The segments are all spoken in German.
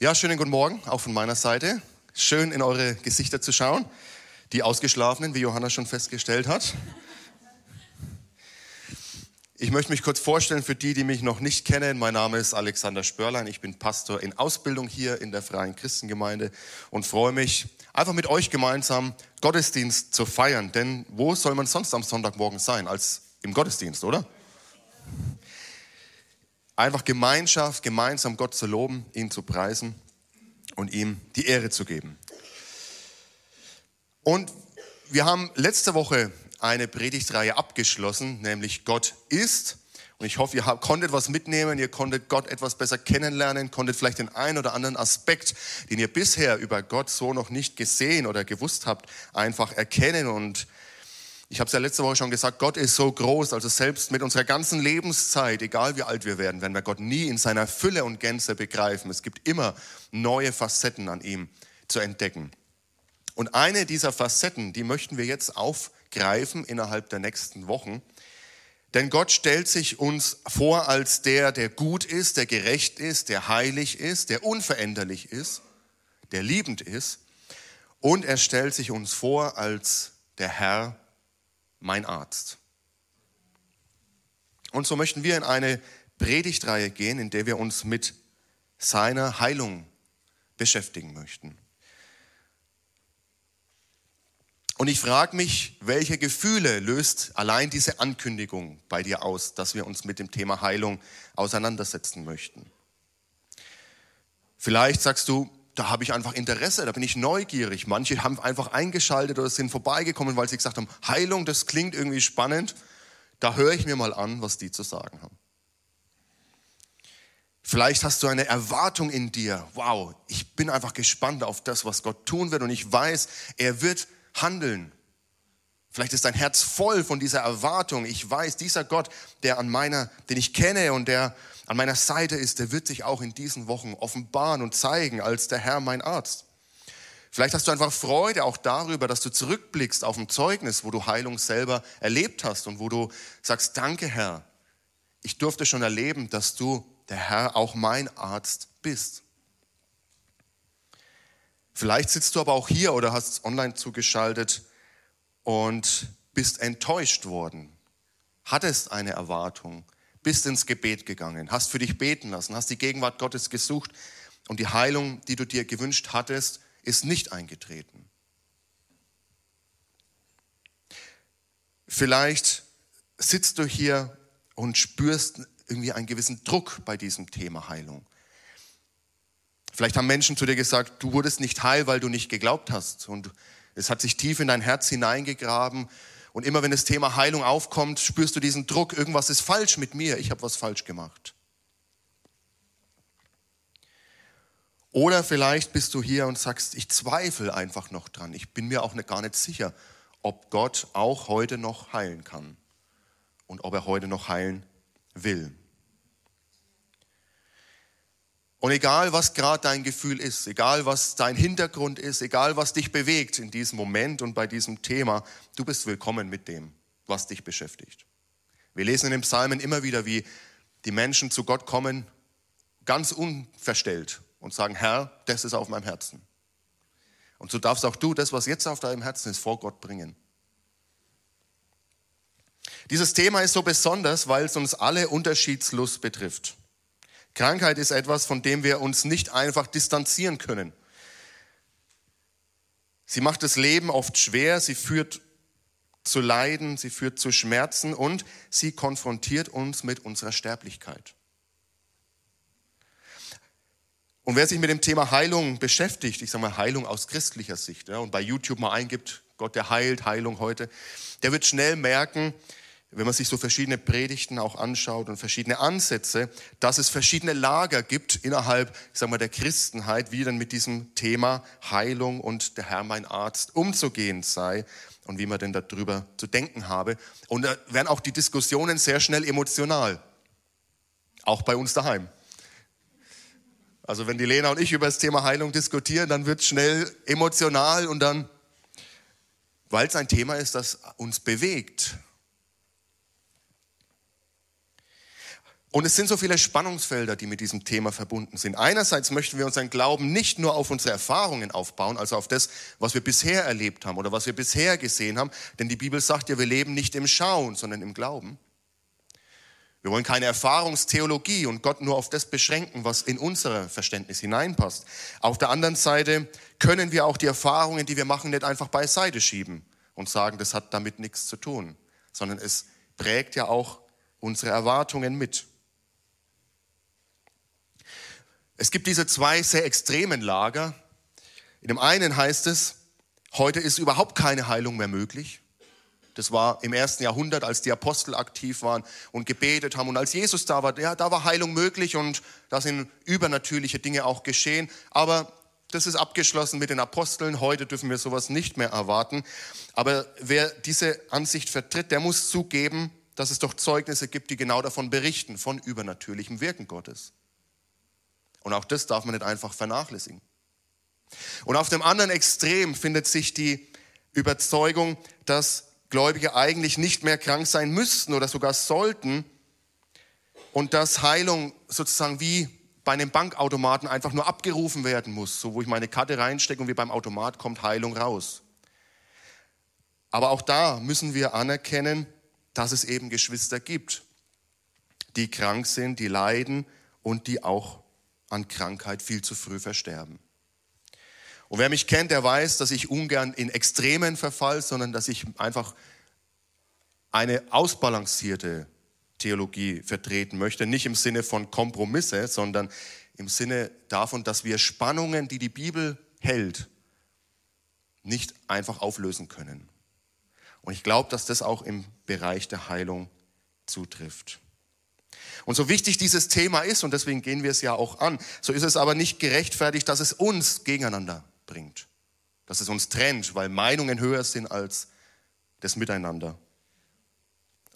Ja, schönen guten Morgen, auch von meiner Seite. Schön in eure Gesichter zu schauen. Die Ausgeschlafenen, wie Johanna schon festgestellt hat. Ich möchte mich kurz vorstellen für die, die mich noch nicht kennen. Mein Name ist Alexander Spörlein. Ich bin Pastor in Ausbildung hier in der Freien Christengemeinde und freue mich, einfach mit euch gemeinsam Gottesdienst zu feiern. Denn wo soll man sonst am Sonntagmorgen sein als im Gottesdienst, oder? Einfach Gemeinschaft, gemeinsam Gott zu loben, ihn zu preisen und ihm die Ehre zu geben. Und wir haben letzte Woche eine Predigtreihe abgeschlossen, nämlich Gott ist. Und ich hoffe, ihr konntet was mitnehmen, ihr konntet Gott etwas besser kennenlernen, konntet vielleicht den einen oder anderen Aspekt, den ihr bisher über Gott so noch nicht gesehen oder gewusst habt, einfach erkennen und ich habe es ja letzte Woche schon gesagt, Gott ist so groß, also selbst mit unserer ganzen Lebenszeit, egal wie alt wir werden, werden wir Gott nie in seiner Fülle und Gänze begreifen. Es gibt immer neue Facetten an ihm zu entdecken. Und eine dieser Facetten, die möchten wir jetzt aufgreifen innerhalb der nächsten Wochen. Denn Gott stellt sich uns vor als der, der gut ist, der gerecht ist, der heilig ist, der unveränderlich ist, der liebend ist. Und er stellt sich uns vor als der Herr, mein Arzt. Und so möchten wir in eine Predigtreihe gehen, in der wir uns mit seiner Heilung beschäftigen möchten. Und ich frage mich, welche Gefühle löst allein diese Ankündigung bei dir aus, dass wir uns mit dem Thema Heilung auseinandersetzen möchten? Vielleicht sagst du, da habe ich einfach Interesse, da bin ich neugierig. Manche haben einfach eingeschaltet oder sind vorbeigekommen, weil sie gesagt haben, Heilung, das klingt irgendwie spannend. Da höre ich mir mal an, was die zu sagen haben. Vielleicht hast du eine Erwartung in dir. Wow, ich bin einfach gespannt auf das, was Gott tun wird und ich weiß, er wird handeln. Vielleicht ist dein Herz voll von dieser Erwartung. Ich weiß, dieser Gott, der an meiner, den ich kenne und der an meiner Seite ist, der wird sich auch in diesen Wochen offenbaren und zeigen als der Herr, mein Arzt. Vielleicht hast du einfach Freude auch darüber, dass du zurückblickst auf ein Zeugnis, wo du Heilung selber erlebt hast und wo du sagst, danke Herr, ich durfte schon erleben, dass du der Herr auch mein Arzt bist. Vielleicht sitzt du aber auch hier oder hast online zugeschaltet und bist enttäuscht worden, hattest eine Erwartung, bist ins Gebet gegangen, hast für dich beten lassen, hast die Gegenwart Gottes gesucht und die Heilung, die du dir gewünscht hattest, ist nicht eingetreten. Vielleicht sitzt du hier und spürst irgendwie einen gewissen Druck bei diesem Thema Heilung. Vielleicht haben Menschen zu dir gesagt, du wurdest nicht heil, weil du nicht geglaubt hast. Und es hat sich tief in dein Herz hineingegraben und immer wenn das Thema Heilung aufkommt, spürst du diesen Druck, irgendwas ist falsch mit mir, ich habe was falsch gemacht. Oder vielleicht bist du hier und sagst, ich zweifle einfach noch dran. Ich bin mir auch gar nicht sicher, ob Gott auch heute noch heilen kann und ob er heute noch heilen will. Und egal, was gerade dein Gefühl ist, egal, was dein Hintergrund ist, egal, was dich bewegt in diesem Moment und bei diesem Thema, du bist willkommen mit dem, was dich beschäftigt. Wir lesen in den Psalmen immer wieder, wie die Menschen zu Gott kommen, ganz unverstellt und sagen, Herr, das ist auf meinem Herzen. Und so darfst auch du das, was jetzt auf deinem Herzen ist, vor Gott bringen. Dieses Thema ist so besonders, weil es uns alle unterschiedslos betrifft. Krankheit ist etwas, von dem wir uns nicht einfach distanzieren können. Sie macht das Leben oft schwer, sie führt zu Leiden, sie führt zu Schmerzen und sie konfrontiert uns mit unserer Sterblichkeit. Und wer sich mit dem Thema Heilung beschäftigt, ich sage mal Heilung aus christlicher Sicht, ja, und bei YouTube mal eingibt, Gott, der heilt, Heilung heute, der wird schnell merken, wenn man sich so verschiedene Predigten auch anschaut und verschiedene Ansätze, dass es verschiedene Lager gibt innerhalb, ich sag mal, der Christenheit, wie denn mit diesem Thema Heilung und der Herr mein Arzt umzugehen sei und wie man denn darüber zu denken habe. Und da werden auch die Diskussionen sehr schnell emotional. Auch bei uns daheim. Also wenn die Lena und ich über das Thema Heilung diskutieren, dann wird es schnell emotional und dann, weil es ein Thema ist, das uns bewegt Und es sind so viele Spannungsfelder, die mit diesem Thema verbunden sind. Einerseits möchten wir unseren Glauben nicht nur auf unsere Erfahrungen aufbauen, also auf das, was wir bisher erlebt haben oder was wir bisher gesehen haben, denn die Bibel sagt ja, wir leben nicht im Schauen, sondern im Glauben. Wir wollen keine Erfahrungstheologie und Gott nur auf das beschränken, was in unser Verständnis hineinpasst. Auf der anderen Seite können wir auch die Erfahrungen, die wir machen, nicht einfach beiseite schieben und sagen, das hat damit nichts zu tun, sondern es prägt ja auch unsere Erwartungen mit. Es gibt diese zwei sehr extremen Lager. In dem einen heißt es, heute ist überhaupt keine Heilung mehr möglich. Das war im ersten Jahrhundert, als die Apostel aktiv waren und gebetet haben. Und als Jesus da war, ja, da war Heilung möglich und da sind übernatürliche Dinge auch geschehen. Aber das ist abgeschlossen mit den Aposteln. Heute dürfen wir sowas nicht mehr erwarten. Aber wer diese Ansicht vertritt, der muss zugeben, dass es doch Zeugnisse gibt, die genau davon berichten, von übernatürlichem Wirken Gottes. Und auch das darf man nicht einfach vernachlässigen. Und auf dem anderen Extrem findet sich die Überzeugung, dass Gläubige eigentlich nicht mehr krank sein müssten oder sogar sollten und dass Heilung sozusagen wie bei einem Bankautomaten einfach nur abgerufen werden muss, so wo ich meine Karte reinstecke und wie beim Automat kommt Heilung raus. Aber auch da müssen wir anerkennen, dass es eben Geschwister gibt, die krank sind, die leiden und die auch an Krankheit viel zu früh versterben. Und wer mich kennt, der weiß, dass ich ungern in Extremen verfall, sondern dass ich einfach eine ausbalancierte Theologie vertreten möchte. Nicht im Sinne von Kompromisse, sondern im Sinne davon, dass wir Spannungen, die die Bibel hält, nicht einfach auflösen können. Und ich glaube, dass das auch im Bereich der Heilung zutrifft. Und so wichtig dieses Thema ist, und deswegen gehen wir es ja auch an, so ist es aber nicht gerechtfertigt, dass es uns gegeneinander bringt, dass es uns trennt, weil Meinungen höher sind als das Miteinander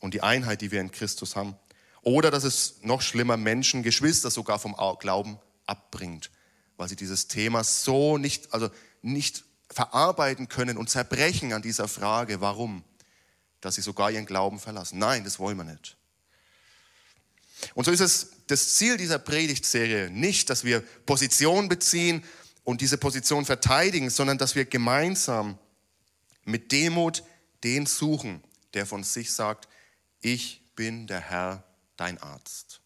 und die Einheit, die wir in Christus haben. Oder dass es noch schlimmer Menschen, Geschwister sogar vom Glauben abbringt, weil sie dieses Thema so nicht, also nicht verarbeiten können und zerbrechen an dieser Frage, warum, dass sie sogar ihren Glauben verlassen. Nein, das wollen wir nicht. Und so ist es das Ziel dieser Predigtserie nicht, dass wir Position beziehen und diese Position verteidigen, sondern dass wir gemeinsam mit Demut den suchen, der von sich sagt, ich bin der Herr, dein Arzt.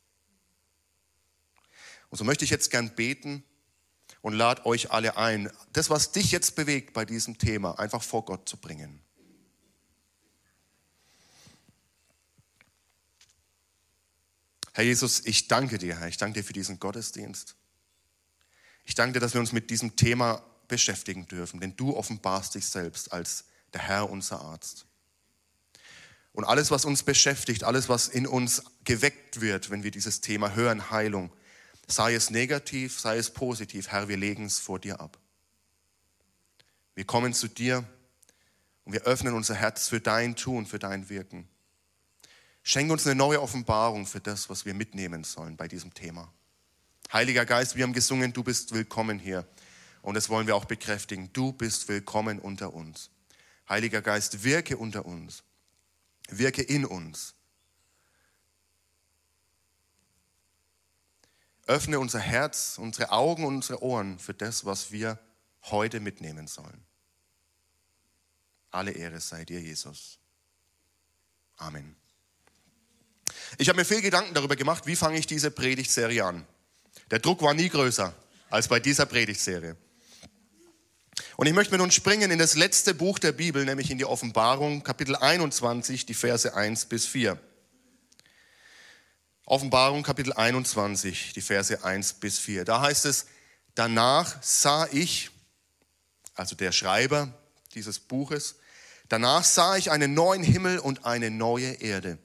Und so möchte ich jetzt gern beten und lade euch alle ein, das, was dich jetzt bewegt bei diesem Thema, einfach vor Gott zu bringen. Herr Jesus, ich danke dir, Herr. Ich danke dir für diesen Gottesdienst. Ich danke dir, dass wir uns mit diesem Thema beschäftigen dürfen, denn du offenbarst dich selbst als der Herr, unser Arzt. Und alles, was uns beschäftigt, alles, was in uns geweckt wird, wenn wir dieses Thema hören, Heilung, sei es negativ, sei es positiv, Herr, wir legen es vor dir ab. Wir kommen zu dir und wir öffnen unser Herz für dein Tun, für dein Wirken. Schenke uns eine neue Offenbarung für das, was wir mitnehmen sollen bei diesem Thema. Heiliger Geist, wir haben gesungen, du bist willkommen hier. Und das wollen wir auch bekräftigen. Du bist willkommen unter uns. Heiliger Geist, wirke unter uns. Wirke in uns. Öffne unser Herz, unsere Augen und unsere Ohren für das, was wir heute mitnehmen sollen. Alle Ehre sei dir, Jesus. Amen. Ich habe mir viel Gedanken darüber gemacht, wie fange ich diese Predigtserie an. Der Druck war nie größer als bei dieser Predigtserie. Und ich möchte mit uns springen in das letzte Buch der Bibel, nämlich in die Offenbarung, Kapitel 21, die Verse 1 bis 4. Offenbarung, Kapitel 21, die Verse 1 bis 4. Da heißt es, danach sah ich, also der Schreiber dieses Buches, danach sah ich einen neuen Himmel und eine neue Erde.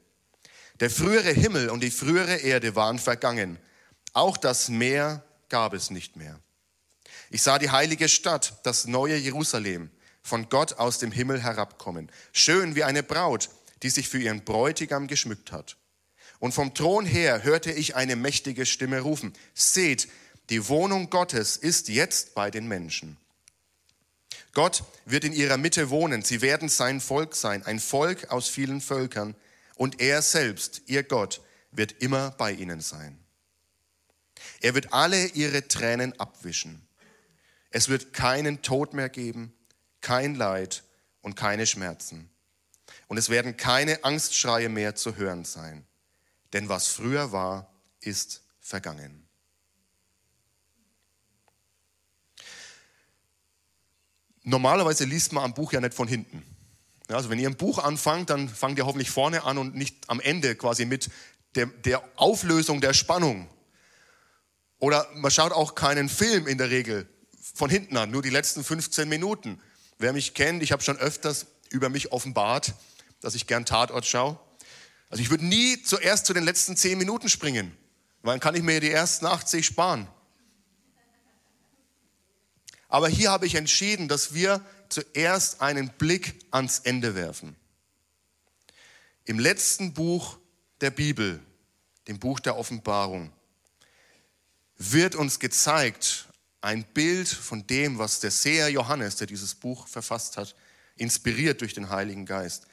Der frühere Himmel und die frühere Erde waren vergangen. Auch das Meer gab es nicht mehr. Ich sah die heilige Stadt, das neue Jerusalem, von Gott aus dem Himmel herabkommen, schön wie eine Braut, die sich für ihren Bräutigam geschmückt hat. Und vom Thron her hörte ich eine mächtige Stimme rufen, seht, die Wohnung Gottes ist jetzt bei den Menschen. Gott wird in ihrer Mitte wohnen, sie werden sein Volk sein, ein Volk aus vielen Völkern, und er selbst, ihr Gott, wird immer bei ihnen sein. Er wird alle ihre Tränen abwischen. Es wird keinen Tod mehr geben, kein Leid und keine Schmerzen. Und es werden keine Angstschreie mehr zu hören sein. Denn was früher war, ist vergangen. Normalerweise liest man am Buch ja nicht von hinten. Also wenn ihr ein Buch anfangt, dann fangt ihr hoffentlich vorne an und nicht am Ende quasi mit der, der Auflösung der Spannung. Oder man schaut auch keinen Film in der Regel von hinten an, nur die letzten 15 Minuten. Wer mich kennt, ich habe schon öfters über mich offenbart, dass ich gern Tatort schaue. Also ich würde nie zuerst zu den letzten 10 Minuten springen, weil dann kann ich mir die ersten 80 sparen. Aber hier habe ich entschieden, dass wir zuerst einen Blick ans Ende werfen. Im letzten Buch der Bibel, dem Buch der Offenbarung, wird uns gezeigt ein Bild von dem, was der Seher Johannes, der dieses Buch verfasst hat, inspiriert durch den Heiligen Geist,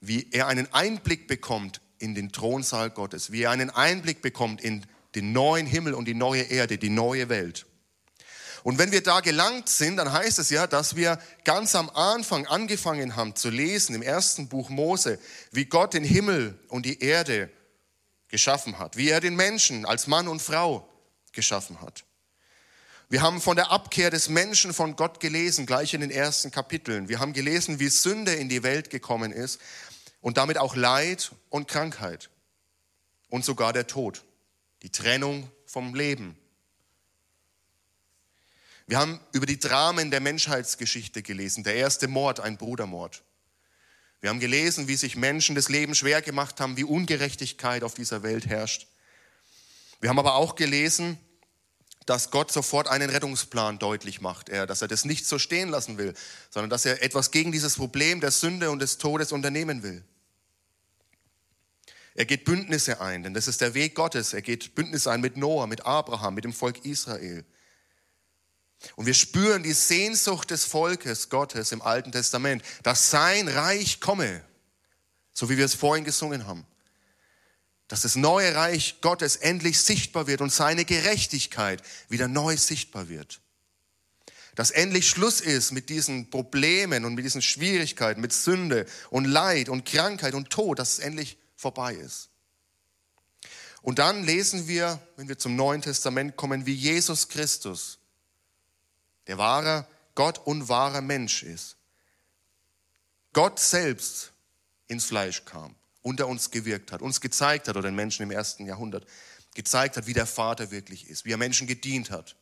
wie er einen Einblick bekommt in den Thronsaal Gottes, wie er einen Einblick bekommt in den neuen Himmel und die neue Erde, die neue Welt. Und wenn wir da gelangt sind, dann heißt es ja, dass wir ganz am Anfang angefangen haben zu lesen im ersten Buch Mose, wie Gott den Himmel und die Erde geschaffen hat, wie er den Menschen als Mann und Frau geschaffen hat. Wir haben von der Abkehr des Menschen von Gott gelesen, gleich in den ersten Kapiteln. Wir haben gelesen, wie Sünde in die Welt gekommen ist und damit auch Leid und Krankheit und sogar der Tod, die Trennung vom Leben wir haben über die Dramen der Menschheitsgeschichte gelesen. Der erste Mord, ein Brudermord. Wir haben gelesen, wie sich Menschen das Leben schwer gemacht haben, wie Ungerechtigkeit auf dieser Welt herrscht. Wir haben aber auch gelesen, dass Gott sofort einen Rettungsplan deutlich macht, er, dass er das nicht so stehen lassen will, sondern dass er etwas gegen dieses Problem der Sünde und des Todes unternehmen will. Er geht Bündnisse ein, denn das ist der Weg Gottes. Er geht Bündnisse ein mit Noah, mit Abraham, mit dem Volk Israel. Und wir spüren die Sehnsucht des Volkes Gottes im Alten Testament, dass sein Reich komme, so wie wir es vorhin gesungen haben. Dass das neue Reich Gottes endlich sichtbar wird und seine Gerechtigkeit wieder neu sichtbar wird. Dass endlich Schluss ist mit diesen Problemen und mit diesen Schwierigkeiten, mit Sünde und Leid und Krankheit und Tod, dass es endlich vorbei ist. Und dann lesen wir, wenn wir zum Neuen Testament kommen, wie Jesus Christus der wahre Gott und wahrer Mensch ist. Gott selbst ins Fleisch kam, unter uns gewirkt hat, uns gezeigt hat, oder den Menschen im ersten Jahrhundert, gezeigt hat, wie der Vater wirklich ist, wie er Menschen gedient hat.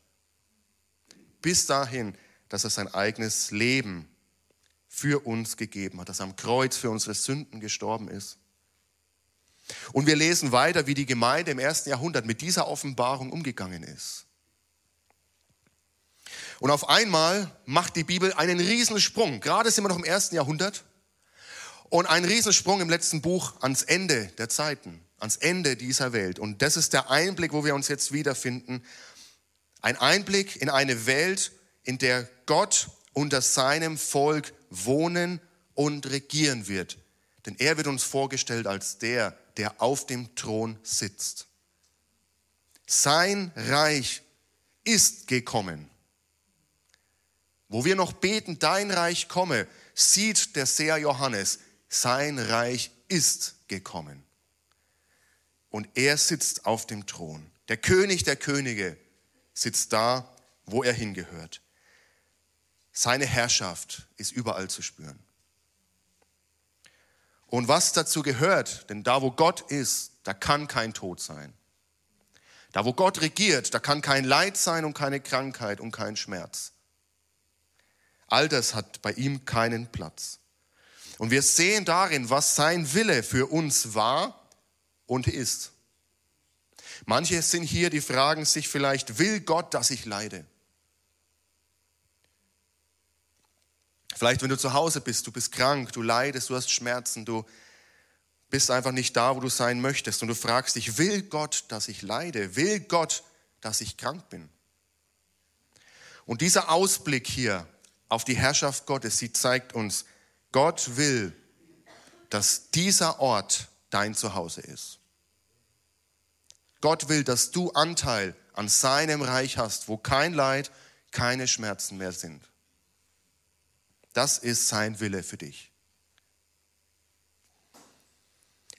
Bis dahin, dass er sein eigenes Leben für uns gegeben hat, dass er am Kreuz für unsere Sünden gestorben ist. Und wir lesen weiter, wie die Gemeinde im ersten Jahrhundert mit dieser Offenbarung umgegangen ist. Und auf einmal macht die Bibel einen Riesensprung. Gerade sind wir noch im ersten Jahrhundert. Und einen Riesensprung im letzten Buch ans Ende der Zeiten, ans Ende dieser Welt. Und das ist der Einblick, wo wir uns jetzt wiederfinden. Ein Einblick in eine Welt, in der Gott unter seinem Volk wohnen und regieren wird. Denn er wird uns vorgestellt als der, der auf dem Thron sitzt. Sein Reich ist gekommen. Wo wir noch beten, dein Reich komme, sieht der Seher Johannes, sein Reich ist gekommen. Und er sitzt auf dem Thron. Der König der Könige sitzt da, wo er hingehört. Seine Herrschaft ist überall zu spüren. Und was dazu gehört, denn da wo Gott ist, da kann kein Tod sein. Da wo Gott regiert, da kann kein Leid sein und keine Krankheit und kein Schmerz. All das hat bei ihm keinen Platz. Und wir sehen darin, was sein Wille für uns war und ist. Manche sind hier, die fragen sich vielleicht, will Gott, dass ich leide? Vielleicht, wenn du zu Hause bist, du bist krank, du leidest, du hast Schmerzen, du bist einfach nicht da, wo du sein möchtest und du fragst dich, will Gott, dass ich leide? Will Gott, dass ich krank bin? Und dieser Ausblick hier auf die Herrschaft Gottes. Sie zeigt uns, Gott will, dass dieser Ort dein Zuhause ist. Gott will, dass du Anteil an seinem Reich hast, wo kein Leid, keine Schmerzen mehr sind. Das ist sein Wille für dich.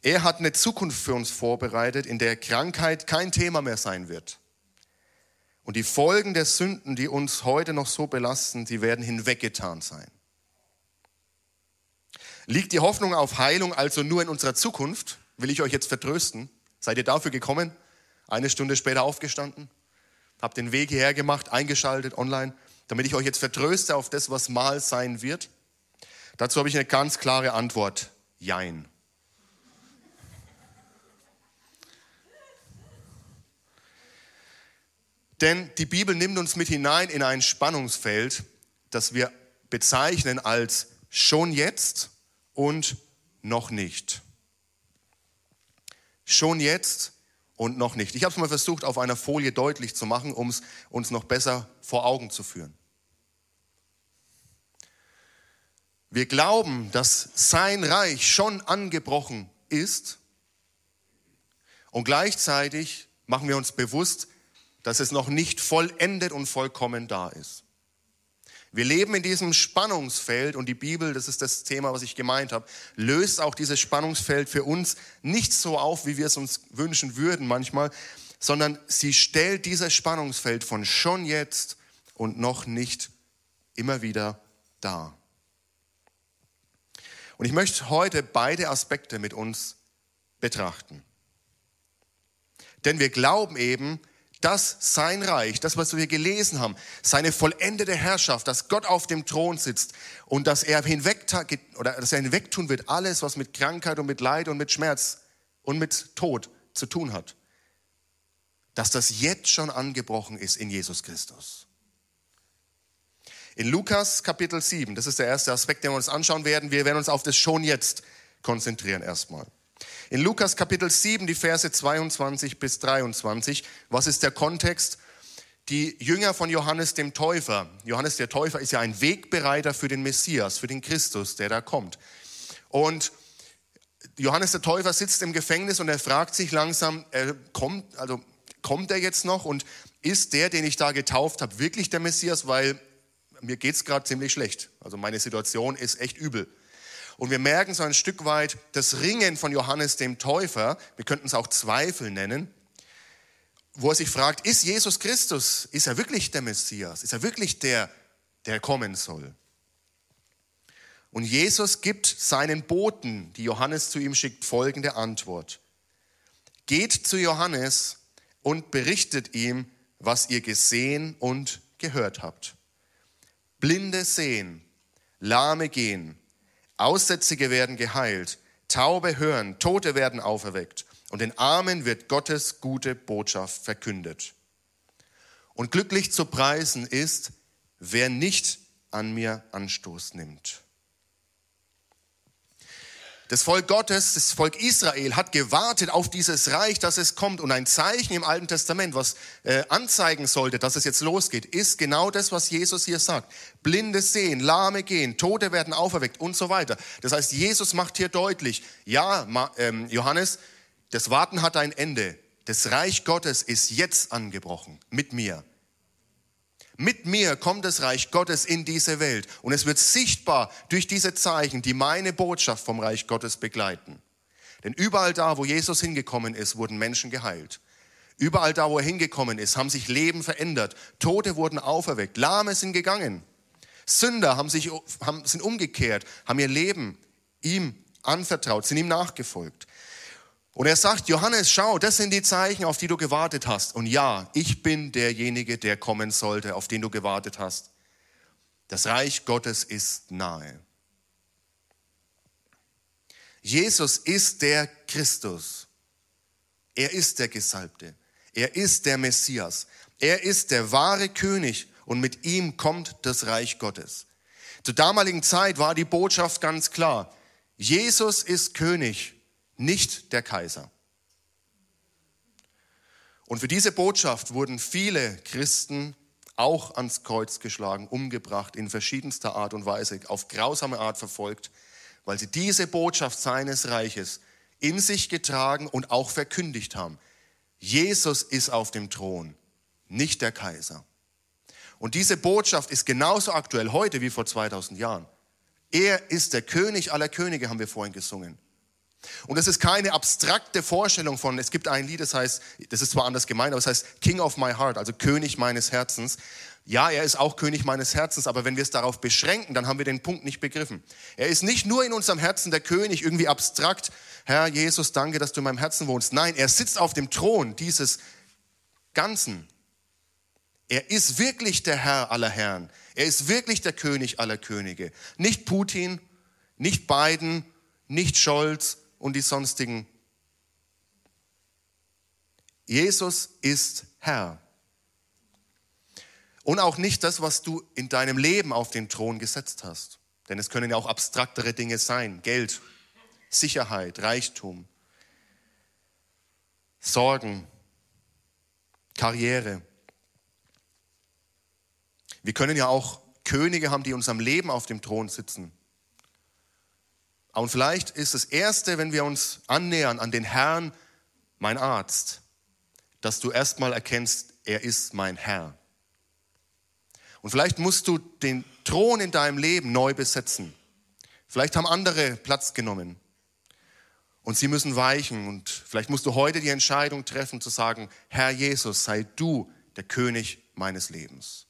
Er hat eine Zukunft für uns vorbereitet, in der Krankheit kein Thema mehr sein wird. Und die Folgen der Sünden, die uns heute noch so belasten, die werden hinweggetan sein. Liegt die Hoffnung auf Heilung also nur in unserer Zukunft? Will ich euch jetzt vertrösten? Seid ihr dafür gekommen? Eine Stunde später aufgestanden? Habt den Weg hierher gemacht, eingeschaltet online, damit ich euch jetzt vertröste auf das, was mal sein wird? Dazu habe ich eine ganz klare Antwort. Jein. Denn die Bibel nimmt uns mit hinein in ein Spannungsfeld, das wir bezeichnen als schon jetzt und noch nicht. Schon jetzt und noch nicht. Ich habe es mal versucht, auf einer Folie deutlich zu machen, um es uns noch besser vor Augen zu führen. Wir glauben, dass sein Reich schon angebrochen ist und gleichzeitig machen wir uns bewusst, dass es noch nicht vollendet und vollkommen da ist. Wir leben in diesem Spannungsfeld und die Bibel, das ist das Thema, was ich gemeint habe, löst auch dieses Spannungsfeld für uns nicht so auf, wie wir es uns wünschen würden manchmal, sondern sie stellt dieses Spannungsfeld von schon jetzt und noch nicht immer wieder dar. Und ich möchte heute beide Aspekte mit uns betrachten. Denn wir glauben eben, dass sein Reich, das, was wir gelesen haben, seine vollendete Herrschaft, dass Gott auf dem Thron sitzt und dass er hinweg oder dass er hinwegtun wird alles, was mit Krankheit und mit Leid und mit Schmerz und mit Tod zu tun hat, dass das jetzt schon angebrochen ist in Jesus Christus. In Lukas Kapitel 7, das ist der erste Aspekt, den wir uns anschauen werden, wir werden uns auf das schon jetzt konzentrieren erstmal. In Lukas Kapitel 7, die Verse 22 bis 23, was ist der Kontext? Die Jünger von Johannes dem Täufer, Johannes der Täufer ist ja ein Wegbereiter für den Messias, für den Christus, der da kommt. Und Johannes der Täufer sitzt im Gefängnis und er fragt sich langsam, er kommt, also kommt er jetzt noch und ist der, den ich da getauft habe, wirklich der Messias? Weil mir geht es gerade ziemlich schlecht. Also meine Situation ist echt übel. Und wir merken so ein Stück weit das Ringen von Johannes dem Täufer, wir könnten es auch Zweifel nennen, wo er sich fragt, ist Jesus Christus, ist er wirklich der Messias, ist er wirklich der, der kommen soll? Und Jesus gibt seinen Boten, die Johannes zu ihm schickt, folgende Antwort. Geht zu Johannes und berichtet ihm, was ihr gesehen und gehört habt. Blinde sehen, Lahme gehen, Aussätzige werden geheilt, Taube hören, Tote werden auferweckt und den Armen wird Gottes gute Botschaft verkündet. Und glücklich zu preisen ist, wer nicht an mir Anstoß nimmt. Das Volk Gottes, das Volk Israel hat gewartet auf dieses Reich, dass es kommt. Und ein Zeichen im Alten Testament, was äh, anzeigen sollte, dass es jetzt losgeht, ist genau das, was Jesus hier sagt. Blinde sehen, Lahme gehen, Tote werden auferweckt und so weiter. Das heißt, Jesus macht hier deutlich, ja, ähm, Johannes, das Warten hat ein Ende. Das Reich Gottes ist jetzt angebrochen mit mir. Mit mir kommt das Reich Gottes in diese Welt und es wird sichtbar durch diese Zeichen, die meine Botschaft vom Reich Gottes begleiten. Denn überall da, wo Jesus hingekommen ist, wurden Menschen geheilt. Überall da, wo er hingekommen ist, haben sich Leben verändert. Tote wurden auferweckt. Lahme sind gegangen. Sünder haben sich, haben, sind umgekehrt, haben ihr Leben ihm anvertraut, sind ihm nachgefolgt. Und er sagt, Johannes, schau, das sind die Zeichen, auf die du gewartet hast. Und ja, ich bin derjenige, der kommen sollte, auf den du gewartet hast. Das Reich Gottes ist nahe. Jesus ist der Christus. Er ist der Gesalbte. Er ist der Messias. Er ist der wahre König und mit ihm kommt das Reich Gottes. Zur damaligen Zeit war die Botschaft ganz klar. Jesus ist König nicht der Kaiser. Und für diese Botschaft wurden viele Christen auch ans Kreuz geschlagen, umgebracht, in verschiedenster Art und Weise, auf grausame Art verfolgt, weil sie diese Botschaft seines Reiches in sich getragen und auch verkündigt haben. Jesus ist auf dem Thron, nicht der Kaiser. Und diese Botschaft ist genauso aktuell heute wie vor 2000 Jahren. Er ist der König aller Könige, haben wir vorhin gesungen. Und das ist keine abstrakte Vorstellung von, es gibt ein Lied, das heißt, das ist zwar anders gemeint, aber es heißt King of my heart, also König meines Herzens. Ja, er ist auch König meines Herzens, aber wenn wir es darauf beschränken, dann haben wir den Punkt nicht begriffen. Er ist nicht nur in unserem Herzen der König, irgendwie abstrakt, Herr Jesus, danke, dass du in meinem Herzen wohnst. Nein, er sitzt auf dem Thron dieses Ganzen. Er ist wirklich der Herr aller Herren. Er ist wirklich der König aller Könige. Nicht Putin, nicht Biden, nicht Scholz und die sonstigen. Jesus ist Herr. Und auch nicht das, was du in deinem Leben auf den Thron gesetzt hast. Denn es können ja auch abstraktere Dinge sein. Geld, Sicherheit, Reichtum, Sorgen, Karriere. Wir können ja auch Könige haben, die in unserem Leben auf dem Thron sitzen. Und vielleicht ist das Erste, wenn wir uns annähern an den Herrn, mein Arzt, dass du erstmal erkennst, er ist mein Herr. Und vielleicht musst du den Thron in deinem Leben neu besetzen. Vielleicht haben andere Platz genommen. Und sie müssen weichen. Und vielleicht musst du heute die Entscheidung treffen zu sagen, Herr Jesus, sei du der König meines Lebens.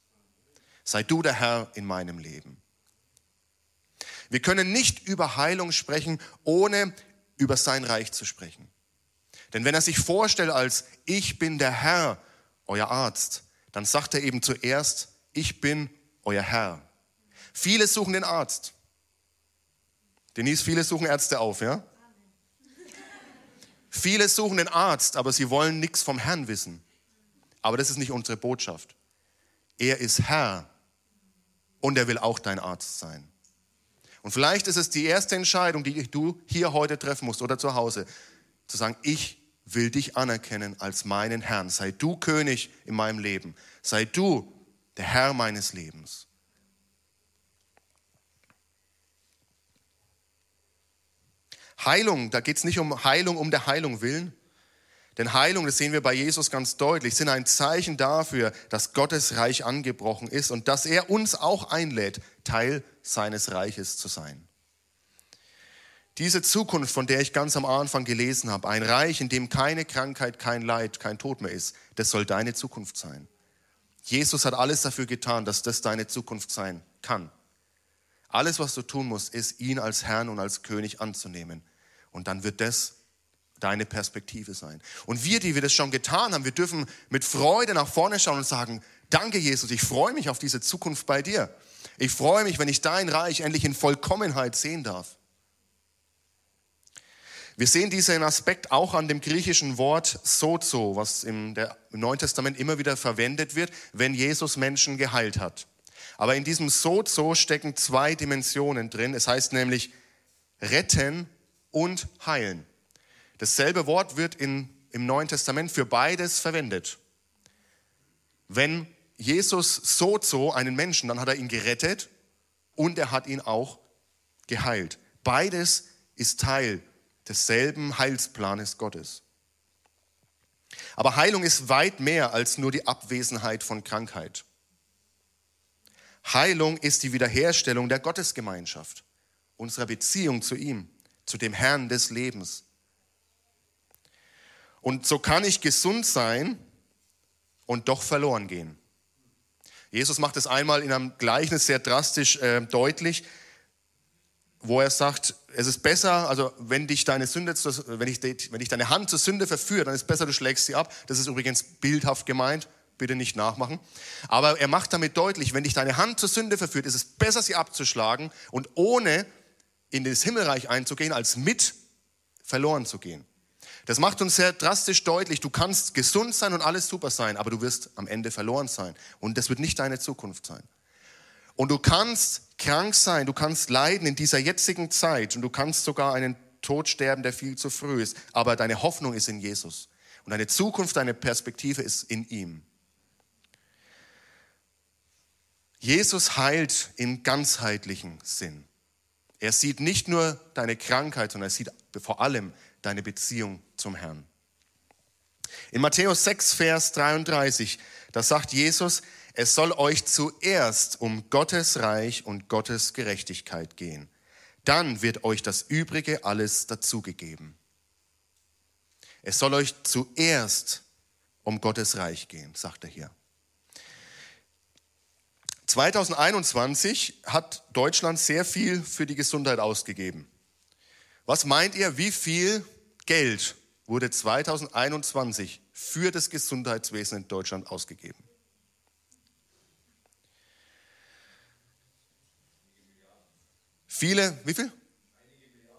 Sei du der Herr in meinem Leben. Wir können nicht über Heilung sprechen, ohne über sein Reich zu sprechen. Denn wenn er sich vorstellt als ich bin der Herr, euer Arzt, dann sagt er eben zuerst, ich bin euer Herr. Viele suchen den Arzt. Denise, viele suchen Ärzte auf, ja? Viele suchen den Arzt, aber sie wollen nichts vom Herrn wissen. Aber das ist nicht unsere Botschaft. Er ist Herr und er will auch dein Arzt sein. Und vielleicht ist es die erste Entscheidung, die du hier heute treffen musst oder zu Hause, zu sagen, ich will dich anerkennen als meinen Herrn. Sei du König in meinem Leben. Sei du der Herr meines Lebens. Heilung, da geht es nicht um Heilung um der Heilung willen. Denn Heilung, das sehen wir bei Jesus ganz deutlich, sind ein Zeichen dafür, dass Gottes Reich angebrochen ist und dass er uns auch einlädt, Teil seines Reiches zu sein. Diese Zukunft, von der ich ganz am Anfang gelesen habe, ein Reich, in dem keine Krankheit, kein Leid, kein Tod mehr ist, das soll deine Zukunft sein. Jesus hat alles dafür getan, dass das deine Zukunft sein kann. Alles, was du tun musst, ist, ihn als Herrn und als König anzunehmen. Und dann wird das deine Perspektive sein. Und wir, die wir das schon getan haben, wir dürfen mit Freude nach vorne schauen und sagen, danke Jesus, ich freue mich auf diese Zukunft bei dir. Ich freue mich, wenn ich dein Reich endlich in Vollkommenheit sehen darf. Wir sehen diesen Aspekt auch an dem griechischen Wort sozo, was im, im Neuen Testament immer wieder verwendet wird, wenn Jesus Menschen geheilt hat. Aber in diesem sozo stecken zwei Dimensionen drin. Es heißt nämlich retten und heilen. Dasselbe Wort wird in, im Neuen Testament für beides verwendet. Wenn Jesus sozo einen Menschen, dann hat er ihn gerettet und er hat ihn auch geheilt. Beides ist Teil desselben Heilsplanes Gottes. Aber Heilung ist weit mehr als nur die Abwesenheit von Krankheit. Heilung ist die Wiederherstellung der Gottesgemeinschaft, unserer Beziehung zu ihm, zu dem Herrn des Lebens. Und so kann ich gesund sein und doch verloren gehen. Jesus macht es einmal in einem Gleichnis sehr drastisch äh, deutlich wo er sagt, es ist besser, also wenn dich deine Sünde, wenn ich, wenn dich deine Hand zur Sünde verführt, dann ist es besser, du schlägst sie ab. Das ist übrigens bildhaft gemeint, bitte nicht nachmachen. Aber er macht damit deutlich, wenn dich deine Hand zur Sünde verführt, ist es besser, sie abzuschlagen und ohne in das Himmelreich einzugehen, als mit verloren zu gehen. Das macht uns sehr drastisch deutlich, du kannst gesund sein und alles super sein, aber du wirst am Ende verloren sein. Und das wird nicht deine Zukunft sein. Und du kannst krank sein, du kannst leiden in dieser jetzigen Zeit und du kannst sogar einen Tod sterben, der viel zu früh ist. Aber deine Hoffnung ist in Jesus. Und deine Zukunft, deine Perspektive ist in ihm. Jesus heilt im ganzheitlichen Sinn. Er sieht nicht nur deine Krankheit, sondern er sieht vor allem deine Beziehung zum Herrn. In Matthäus 6, Vers 33, da sagt Jesus, es soll euch zuerst um Gottes Reich und Gottes Gerechtigkeit gehen. Dann wird euch das Übrige alles dazugegeben. Es soll euch zuerst um Gottes Reich gehen, sagt er hier. 2021 hat Deutschland sehr viel für die Gesundheit ausgegeben. Was meint ihr, wie viel Geld wurde 2021 für das Gesundheitswesen in Deutschland ausgegeben? Viele, wie viel?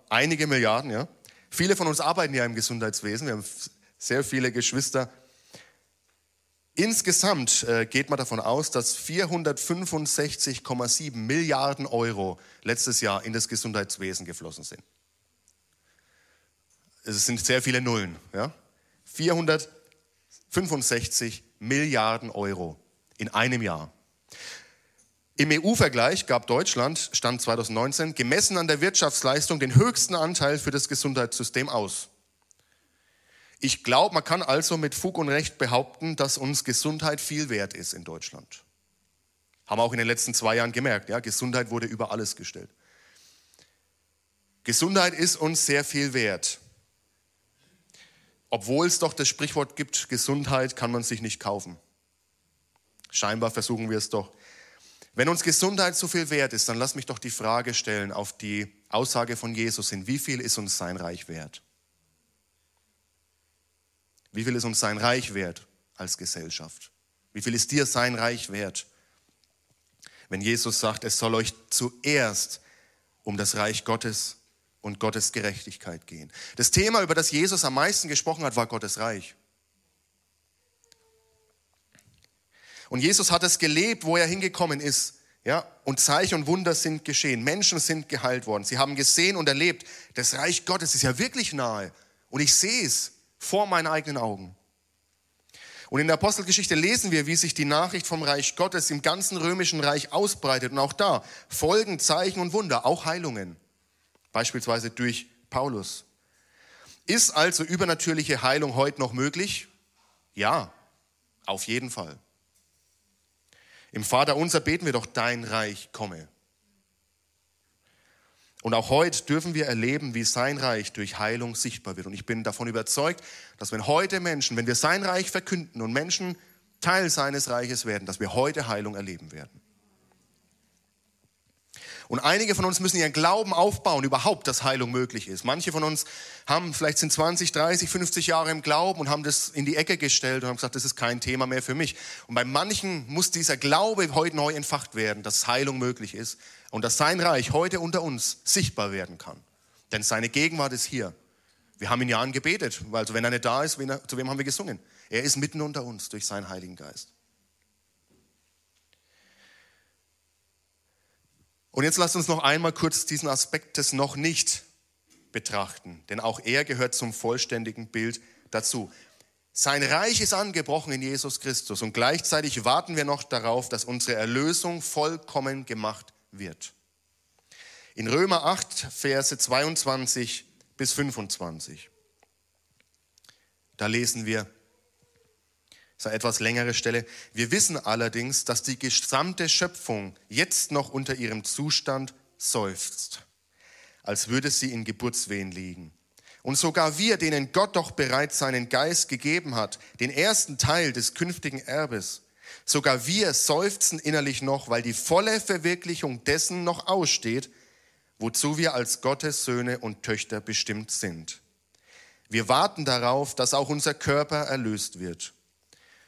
Einige Milliarden, ja. Viele von uns arbeiten ja im Gesundheitswesen. Wir haben sehr viele Geschwister. Insgesamt äh, geht man davon aus, dass 465,7 Milliarden Euro letztes Jahr in das Gesundheitswesen geflossen sind. Es sind sehr viele Nullen. Ja? 465 Milliarden Euro in einem Jahr. Im EU-Vergleich gab Deutschland, Stand 2019, gemessen an der Wirtschaftsleistung den höchsten Anteil für das Gesundheitssystem aus. Ich glaube, man kann also mit Fug und Recht behaupten, dass uns Gesundheit viel wert ist in Deutschland. Haben wir auch in den letzten zwei Jahren gemerkt. Ja? Gesundheit wurde über alles gestellt. Gesundheit ist uns sehr viel wert. Obwohl es doch das Sprichwort gibt, Gesundheit kann man sich nicht kaufen. Scheinbar versuchen wir es doch. Wenn uns Gesundheit so viel wert ist, dann lass mich doch die Frage stellen auf die Aussage von Jesus hin. Wie viel ist uns sein Reich wert? Wie viel ist uns sein Reich wert als Gesellschaft? Wie viel ist dir sein Reich wert? Wenn Jesus sagt, es soll euch zuerst um das Reich Gottes und Gottes Gerechtigkeit gehen. Das Thema, über das Jesus am meisten gesprochen hat, war Gottes Reich. Und Jesus hat es gelebt, wo er hingekommen ist. Ja, und Zeichen und Wunder sind geschehen. Menschen sind geheilt worden. Sie haben gesehen und erlebt, das Reich Gottes ist ja wirklich nahe. Und ich sehe es vor meinen eigenen Augen. Und in der Apostelgeschichte lesen wir, wie sich die Nachricht vom Reich Gottes im ganzen römischen Reich ausbreitet. Und auch da folgen Zeichen und Wunder, auch Heilungen. Beispielsweise durch Paulus. Ist also übernatürliche Heilung heute noch möglich? Ja, auf jeden Fall. Im Vater unser beten wir doch, dein Reich komme. Und auch heute dürfen wir erleben, wie sein Reich durch Heilung sichtbar wird. Und ich bin davon überzeugt, dass wenn heute Menschen, wenn wir sein Reich verkünden und Menschen Teil seines Reiches werden, dass wir heute Heilung erleben werden. Und einige von uns müssen ihren Glauben aufbauen, überhaupt, dass Heilung möglich ist. Manche von uns haben, vielleicht sind 20, 30, 50 Jahre im Glauben und haben das in die Ecke gestellt und haben gesagt, das ist kein Thema mehr für mich. Und bei manchen muss dieser Glaube heute neu entfacht werden, dass Heilung möglich ist und dass sein Reich heute unter uns sichtbar werden kann. Denn seine Gegenwart ist hier. Wir haben ihn ja angebetet, weil also wenn er nicht da ist, zu wem haben wir gesungen? Er ist mitten unter uns durch seinen Heiligen Geist. Und jetzt lasst uns noch einmal kurz diesen Aspekt des noch nicht betrachten, denn auch er gehört zum vollständigen Bild dazu. Sein Reich ist angebrochen in Jesus Christus und gleichzeitig warten wir noch darauf, dass unsere Erlösung vollkommen gemacht wird. In Römer 8, Verse 22 bis 25, da lesen wir, das ist eine etwas längere Stelle. Wir wissen allerdings, dass die gesamte Schöpfung jetzt noch unter ihrem Zustand seufzt, als würde sie in Geburtswehen liegen. Und sogar wir, denen Gott doch bereits seinen Geist gegeben hat, den ersten Teil des künftigen Erbes, sogar wir seufzen innerlich noch, weil die volle Verwirklichung dessen noch aussteht, wozu wir als Gottes Söhne und Töchter bestimmt sind. Wir warten darauf, dass auch unser Körper erlöst wird.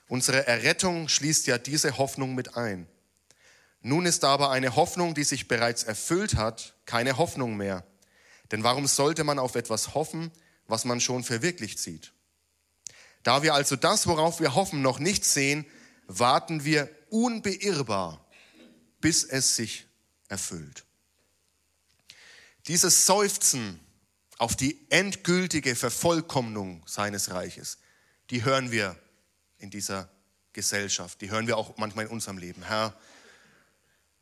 Unsere Errettung schließt ja diese Hoffnung mit ein. Nun ist aber eine Hoffnung, die sich bereits erfüllt hat, keine Hoffnung mehr. Denn warum sollte man auf etwas hoffen, was man schon verwirklicht sieht? Da wir also das, worauf wir hoffen, noch nicht sehen, warten wir unbeirrbar, bis es sich erfüllt. Dieses Seufzen auf die endgültige Vervollkommnung seines Reiches, die hören wir in dieser Gesellschaft. Die hören wir auch manchmal in unserem Leben. Herr,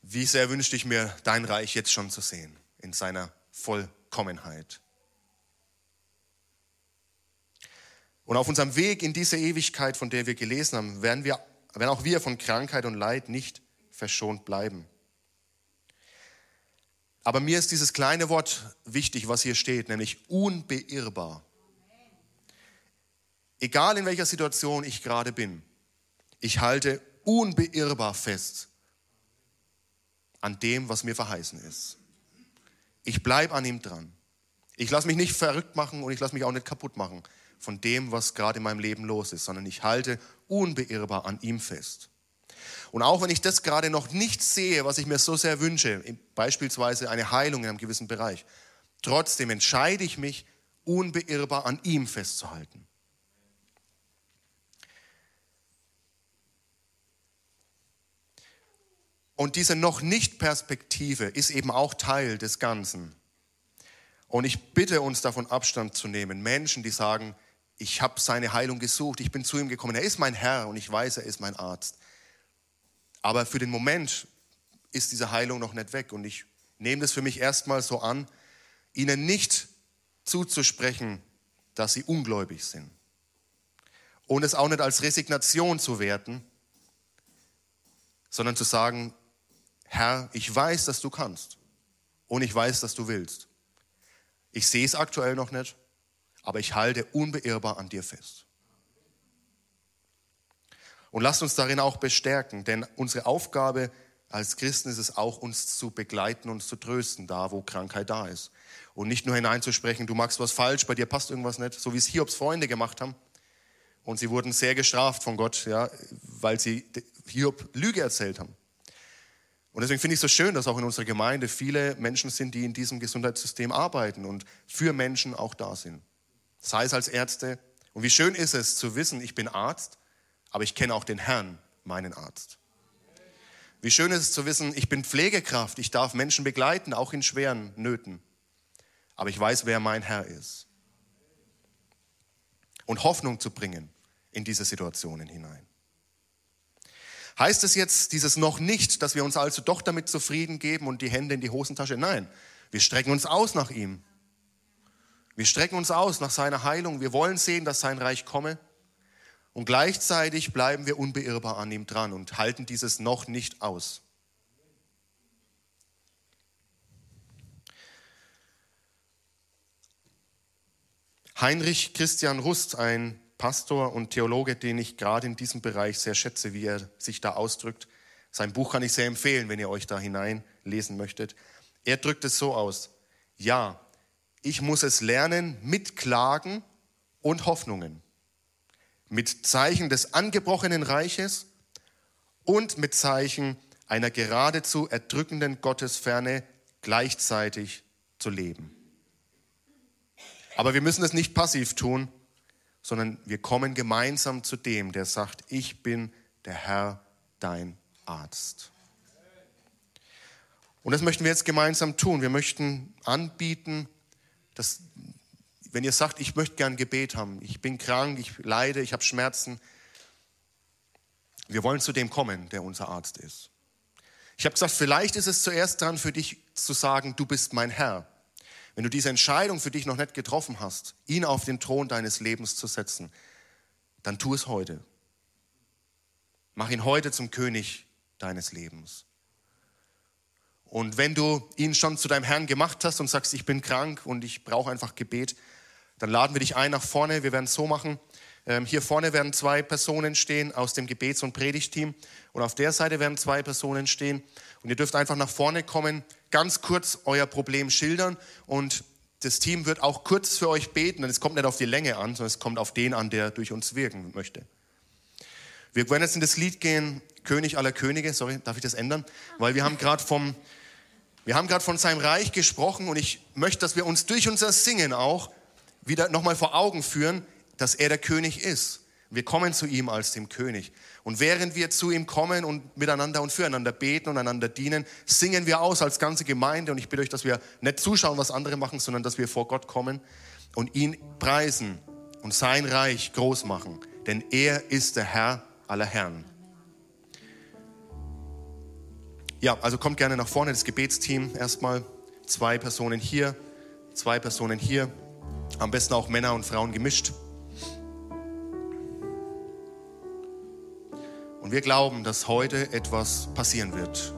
wie sehr wünschte ich mir, dein Reich jetzt schon zu sehen, in seiner Vollkommenheit. Und auf unserem Weg in diese Ewigkeit, von der wir gelesen haben, werden, wir, werden auch wir von Krankheit und Leid nicht verschont bleiben. Aber mir ist dieses kleine Wort wichtig, was hier steht, nämlich unbeirrbar. Egal in welcher Situation ich gerade bin, ich halte unbeirrbar fest an dem, was mir verheißen ist. Ich bleibe an ihm dran. Ich lasse mich nicht verrückt machen und ich lasse mich auch nicht kaputt machen von dem, was gerade in meinem Leben los ist, sondern ich halte unbeirrbar an ihm fest. Und auch wenn ich das gerade noch nicht sehe, was ich mir so sehr wünsche, beispielsweise eine Heilung in einem gewissen Bereich, trotzdem entscheide ich mich, unbeirrbar an ihm festzuhalten. Und diese noch nicht Perspektive ist eben auch Teil des Ganzen. Und ich bitte uns davon Abstand zu nehmen. Menschen, die sagen, ich habe seine Heilung gesucht, ich bin zu ihm gekommen, er ist mein Herr und ich weiß, er ist mein Arzt. Aber für den Moment ist diese Heilung noch nicht weg und ich nehme das für mich erstmal so an, ihnen nicht zuzusprechen, dass sie ungläubig sind. Und es auch nicht als Resignation zu werten, sondern zu sagen, Herr, ich weiß, dass du kannst und ich weiß, dass du willst. Ich sehe es aktuell noch nicht, aber ich halte unbeirrbar an dir fest. Und lasst uns darin auch bestärken, denn unsere Aufgabe als Christen ist es auch, uns zu begleiten, uns zu trösten, da wo Krankheit da ist. Und nicht nur hineinzusprechen, du machst was falsch, bei dir passt irgendwas nicht, so wie es Hiobs Freunde gemacht haben. Und sie wurden sehr gestraft von Gott, ja, weil sie Hiob Lüge erzählt haben. Und deswegen finde ich es so schön, dass auch in unserer Gemeinde viele Menschen sind, die in diesem Gesundheitssystem arbeiten und für Menschen auch da sind. Sei es als Ärzte. Und wie schön ist es zu wissen, ich bin Arzt, aber ich kenne auch den Herrn, meinen Arzt. Wie schön ist es zu wissen, ich bin Pflegekraft, ich darf Menschen begleiten, auch in schweren Nöten. Aber ich weiß, wer mein Herr ist. Und Hoffnung zu bringen in diese Situationen hinein. Heißt es jetzt dieses noch nicht, dass wir uns also doch damit zufrieden geben und die Hände in die Hosentasche? Nein, wir strecken uns aus nach ihm. Wir strecken uns aus nach seiner Heilung. Wir wollen sehen, dass sein Reich komme. Und gleichzeitig bleiben wir unbeirrbar an ihm dran und halten dieses noch nicht aus. Heinrich Christian Rust, ein Pastor und Theologe, den ich gerade in diesem Bereich sehr schätze, wie er sich da ausdrückt. Sein Buch kann ich sehr empfehlen, wenn ihr euch da hineinlesen möchtet. Er drückt es so aus. Ja, ich muss es lernen mit Klagen und Hoffnungen, mit Zeichen des angebrochenen Reiches und mit Zeichen einer geradezu erdrückenden Gottesferne gleichzeitig zu leben. Aber wir müssen es nicht passiv tun, sondern wir kommen gemeinsam zu dem, der sagt, ich bin der Herr, dein Arzt. Und das möchten wir jetzt gemeinsam tun. Wir möchten anbieten, dass, wenn ihr sagt, ich möchte gern Gebet haben, ich bin krank, ich leide, ich habe Schmerzen, wir wollen zu dem kommen, der unser Arzt ist. Ich habe gesagt, vielleicht ist es zuerst dran für dich zu sagen, du bist mein Herr. Wenn du diese Entscheidung für dich noch nicht getroffen hast, ihn auf den Thron deines Lebens zu setzen, dann tu es heute. Mach ihn heute zum König deines Lebens. Und wenn du ihn schon zu deinem Herrn gemacht hast und sagst, ich bin krank und ich brauche einfach Gebet, dann laden wir dich ein nach vorne. Wir werden es so machen. Ähm, hier vorne werden zwei Personen stehen aus dem Gebets- und Predigteam und auf der Seite werden zwei Personen stehen. Und ihr dürft einfach nach vorne kommen ganz kurz euer Problem schildern und das Team wird auch kurz für euch beten. Und es kommt nicht auf die Länge an, sondern es kommt auf den an, der durch uns wirken möchte. Wir werden jetzt in das Lied gehen, König aller Könige. Sorry, darf ich das ändern? Weil wir haben gerade vom, wir haben gerade von seinem Reich gesprochen und ich möchte, dass wir uns durch unser Singen auch wieder nochmal vor Augen führen, dass er der König ist. Wir kommen zu ihm als dem König. Und während wir zu ihm kommen und miteinander und füreinander beten und einander dienen, singen wir aus als ganze Gemeinde. Und ich bitte euch, dass wir nicht zuschauen, was andere machen, sondern dass wir vor Gott kommen und ihn preisen und sein Reich groß machen. Denn er ist der Herr aller Herren. Ja, also kommt gerne nach vorne, das Gebetsteam erstmal. Zwei Personen hier, zwei Personen hier. Am besten auch Männer und Frauen gemischt. Und wir glauben, dass heute etwas passieren wird.